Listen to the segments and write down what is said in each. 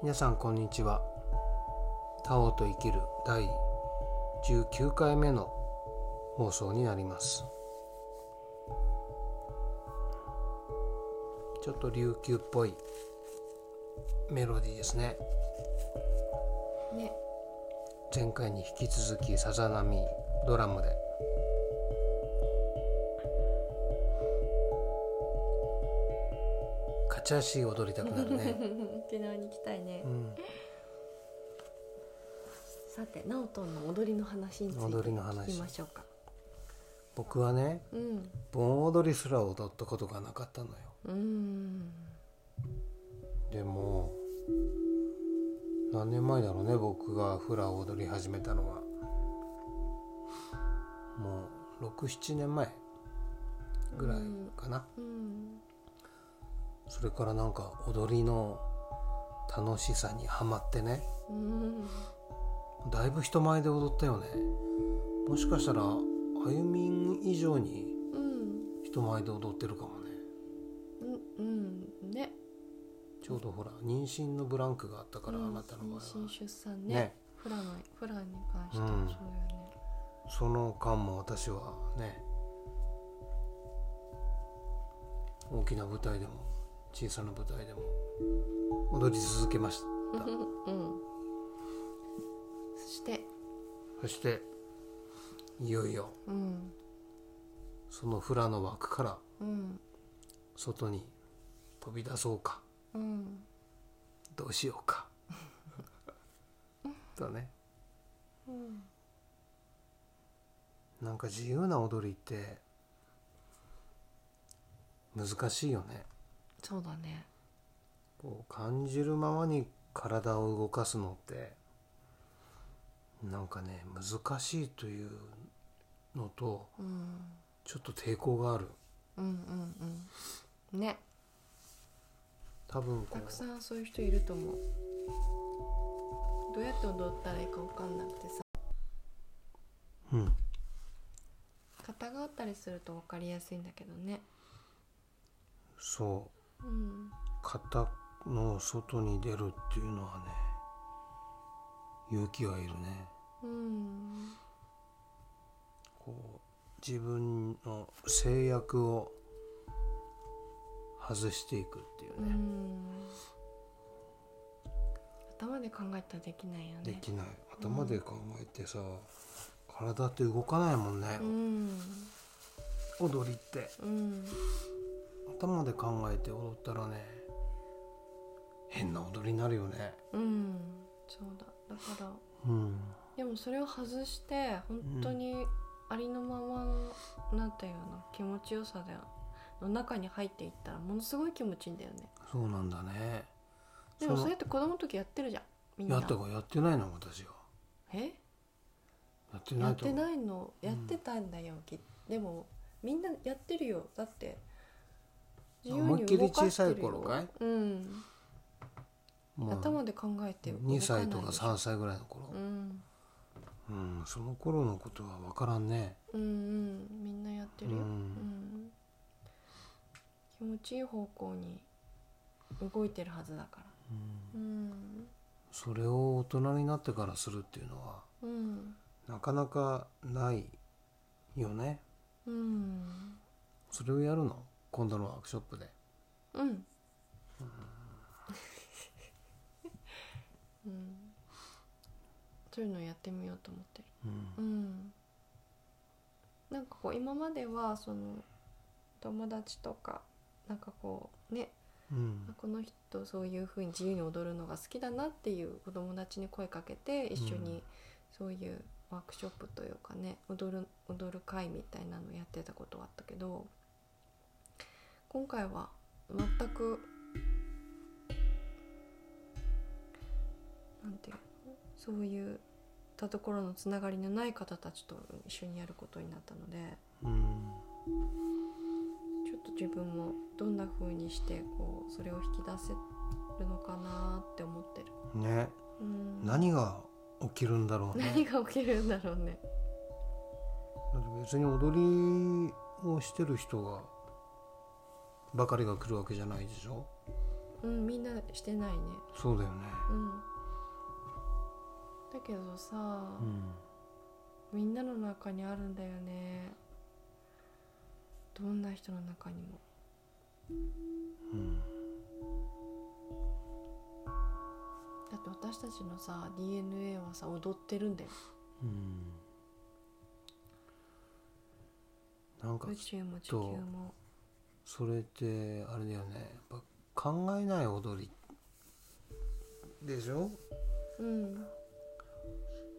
皆さんこんにちは。タオと生きる第19回目の放送になります。ちょっと琉球っぽいメロディーですね。ね。前回に引き続きさざ波ドラムで勝ち足踊りたくなるね、沖縄に行きたいね、うん、さてナオトンの踊りの話について聞きましょうか。僕はねうん。盆踊りすら踊ったことがなかったのよ。でも何年前だろうね僕がフラを踊り始めたのは。もう67年前ぐらいかな、うんそれからなんか踊りの楽しさにはまってね。うん。だいぶ人前で踊ったよね。もしかしたらあゆみん以上にうん。人前で踊ってるかもね。うん。うん。ね。ちょうどほら妊娠のブランクがあったから、うん。あなたの場合は。妊娠出産ね。ね。フラのフラに関してうん。もそうだよね、その間も私はね大きな舞台でも小さな舞台でも。踊り続けました。うん。そして。そしていよいようん。そのフラの枠からうん。外に飛び出そうか。うん。どうしようか。だね。うん。なんか自由な踊りって難しいよねそうだね。こう感じるままに体を動かすのってなんかね難しいというのとうんちょっと抵抗がある。うんうんうん。ね。多分こたくさんそういう人いると思う。どうやって踊ったらいいか分かんなくてさ。ううん。型があったりすると分かりやすいんだけどね。そう。うん型の外に出るっていうのはね勇気はいるねうん。こう自分の制約を外していくっていううね、ん。頭で考えたらできないよねできない頭で考えてさ、体って動かないもん。ね、踊りってうん。頭で考えて踊ったらね変な踊りになるよね。うんそうだ。だからうん。でもそれを外して本当にありのままの、なんていうの気持ちよさでの中に入っていったらものすごい気持ちいいんだよね。そうなんだね。でもそうやって子供の時やってるじゃんみんな。やったかやってないの私は。え？やってやってないと思う。ないのやってたんだよ、きでもみんなやってるよ。だって思いっきり小さい頃かい？うん、まあ頭で考えて2歳とか動ない。でしょ3歳ぐらいの頃。うん。うんその頃のことは分からんね。うんうん。みんなやってるよ、うん。うん。気持ちいい方向に動いてるはずだから。うん。それを大人になってからするっていうのはうん。なかなかないよね。うん。それをやるの？今度のワークショップで。うん。うん。そういうのやってみようと思って。るうん。うん。なんかこう今まではその友達とかなんかこうね。うん。この人そういう風に自由に踊るのが好きだなっていうお友達に声かけて一緒にそういうワークショップというかね踊る踊る会みたいなのやってたことはあったけど今回は全くなんていうの？そういったところのつながりのない方たちと一緒にやることになったのでうんちょっと自分もどんな風にしてこうそれを引き出せるのかなって思ってる。ねうん何が起きるんだろうね何が起きるんだろうね。別に踊りをしてる人がばかりが来るわけじゃないでしょ？うんみんなしてないね。そうだよね。うん。だけどさ、うん。みんなの中にあるんだよね。どんな人の中にも。うん。だって私たちのさ DNA はさ踊ってるんだよ。うん。なんか宇宙も地球もそれってあれだよね。やっぱ考えない踊り。でしょ？うん。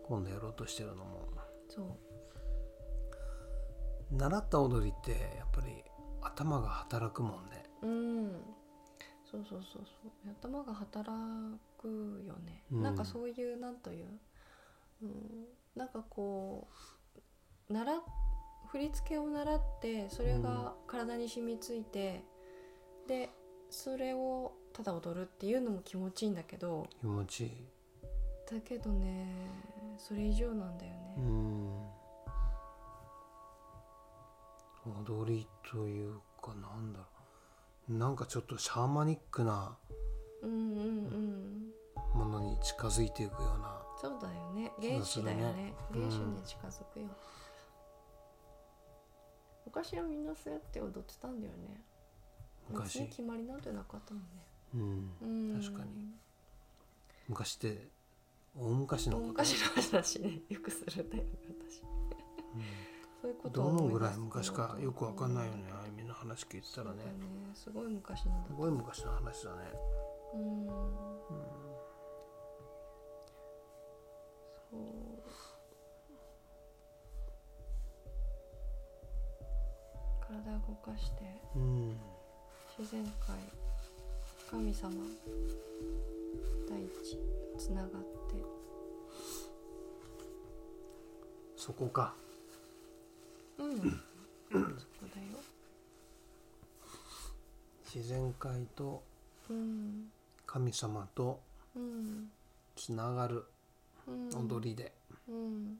今度やろうとしてるのも。そう。習った踊りってやっぱり頭が働くもんね。うん。そうそうそうそう。頭が働くよね、うん。なんかそういうなんという、うん、なんかこう習っ振り付けを習ってそれが体に染みついて、でそれをただ踊るっていうのも気持ちいいんだけど気持ちいい。だけどねそれ以上なんだようね、ん。踊りというかなんだろう。なんかちょっとシャーマニックなうん、うんうん。ものに近づいていくようなそうだよね。原始だよね。ね原始に近づくよ、昔はみんなそうやって踊ってたんだよね。別昔に決まりなんてなかったもんね。うん。うん。確かに。昔って大昔の昔の話ね。よくするんだよ私そういうことをどのぐらい昔かよくわかんないよね。あゆみの話聞いてたらね。ね。すごい昔なんだすごい昔の話だね。うん。うん。そう体動かしてうん。自然界神様大地つながって。そこか。うん。そこだよ。自然界とうん。神様とうん。つながる。うん。踊りで、うん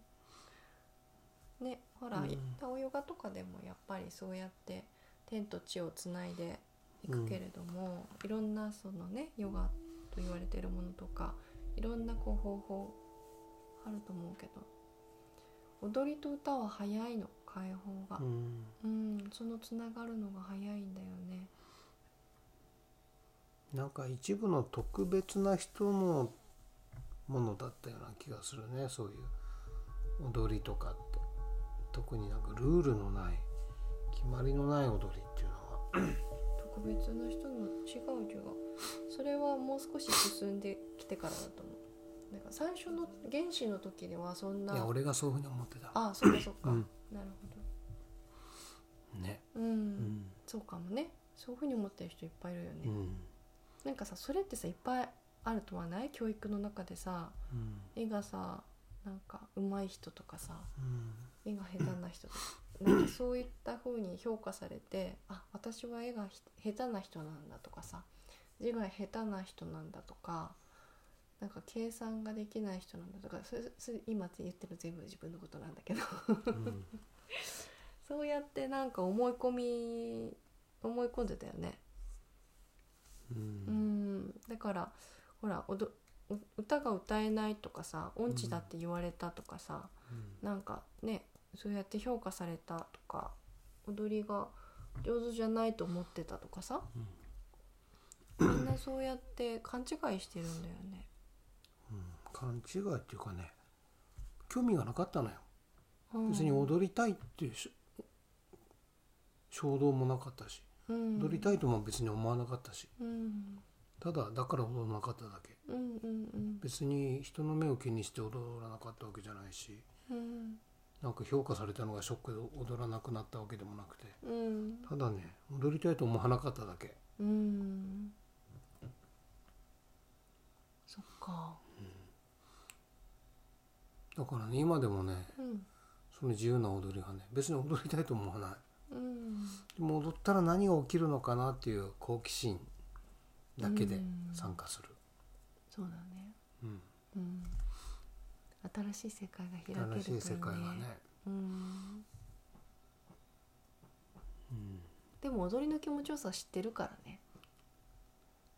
ねほら、うん。タオヨガとかでもやっぱりそうやって天と地をつないでいくけれども、いろんなそのねヨガと言われてるものとかいろんなこう方法あると思うけど踊りと歌は早いの解放が。う、ん、うん、そのつながるのが早いんだよね。なんか一部の特別な人のものだったような気がするねそういう。踊りとかって特になんかルールのない決まりのない踊りっていうのは。特別な人の違う違うそれはもう少し進んできてからだと思う。なんか最初の原始の時ではそんないや俺がそういうふうに思ってた。あそっかそっか、うん。なるねほど。うん、うん。そうかもね。そういうふうに思ってる人いっぱいいるよね、うん。なんかさそれってさいっぱいあるとはない？教育の中でさ。うん。絵がさなんか上手い人とかさうん。絵が下手な人とかなんかそういった風に評価されてあ私は絵がひ下手な人なんだとかさ字が下手な人なんだとかなんか計算ができない人なんだとかそれそれ今言ってる全部自分のことなんだけど。うん。そうやってなんか思い込み思い込んでたよね。ううん。んだからほらおどう歌が歌えないとかさ音痴だって言われたとかさ、なんかねそうやって評価されたとか踊りが上手じゃないと思ってたとかさ、みんなそうやって勘違いしてるんだよね。うん。勘違いっていうかね興味がなかったのよ。うん。別に踊りたいっていうし衝動もなかったしうん。踊りたいとも別に思わなかったし。うんただだから踊らなかっただけ。うんうん別に人の目を気にして踊らなかったわけじゃないしうん。なんか評価されたのがショックで踊らなくなったわけでもなくて。うん。ただね踊りたいと思わなかっただけ。うん。そっか。だからね今でもねうん。その自由な踊りがね別に踊りたいと思わない。うん。でも踊ったら何が起きるのかなっていう好奇心だけでうん。参加する、そうだね。うん。うん。新しい世界が開けるね。新しい世界がね、うん。うん、でも踊りの気持ちよさ知ってるからね。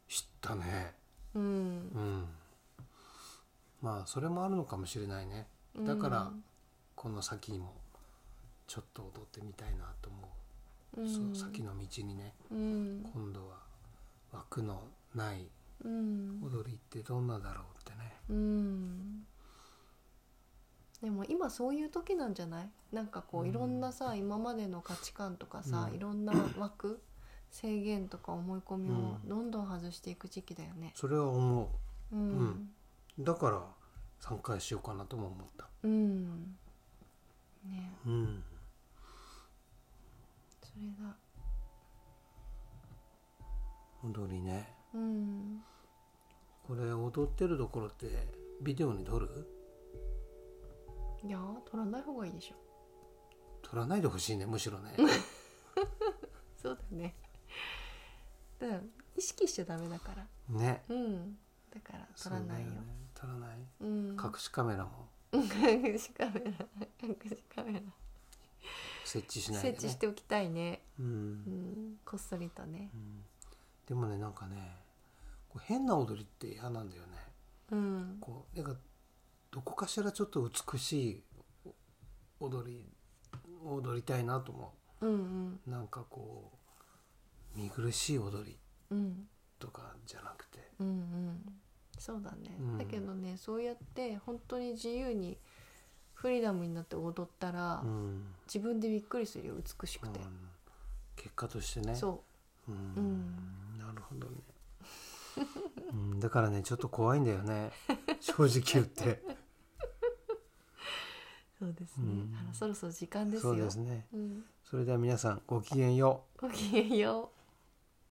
知ったね。うん。うん。まあそれもあるのかもしれないね。だからこの先にもちょっと踊ってみたいなと思う、うん。そう先の道にね。うん。今度は枠のないうん。踊りってどんなだろうってね。うん。でも今そういう時なんじゃない？なんかこううん。いろんなさ今までの価値観とかさうん。いろんな枠制限とか思い込みをうん。どんどん外していく時期だよね。それは思う。ん。うん。うだから参加しようかなとも思った。うん。ね。うん。それだ踊りね。うん。これ踊ってるところってビデオに撮る？いや取らない方がいいでしょ。撮らないでほしいねむしろね。そうだね。だから意識しちゃダメだから。ね。うん。だから取らないよね。撮らない。うん。隠しカメラも。隠しカメラ隠しカメラ。設置しないでね。設置しておきたいね。うん。うんこっそりとね。うんでもねなんかねこう変な踊りって嫌なんだよね。うん。こうなんかどこかしらちょっと美しい踊り踊りたいなと思う。んうん。うなんかこう見苦しい踊りうんとかじゃなくて。うんうん。そうだね、うん。だけどねそうやって本当に自由にフリーダムになって踊ったら、うん。自分でびっくりするよ美しくて、うん。結果としてね。そう。うん。うんなるほどね、うん、だからねちょっと怖いんだよね。正直言って。そうですね、うん。あのそろそろ時間ですよ。そうですね。うん、それでは皆さんごきげんよう。ごきげんよう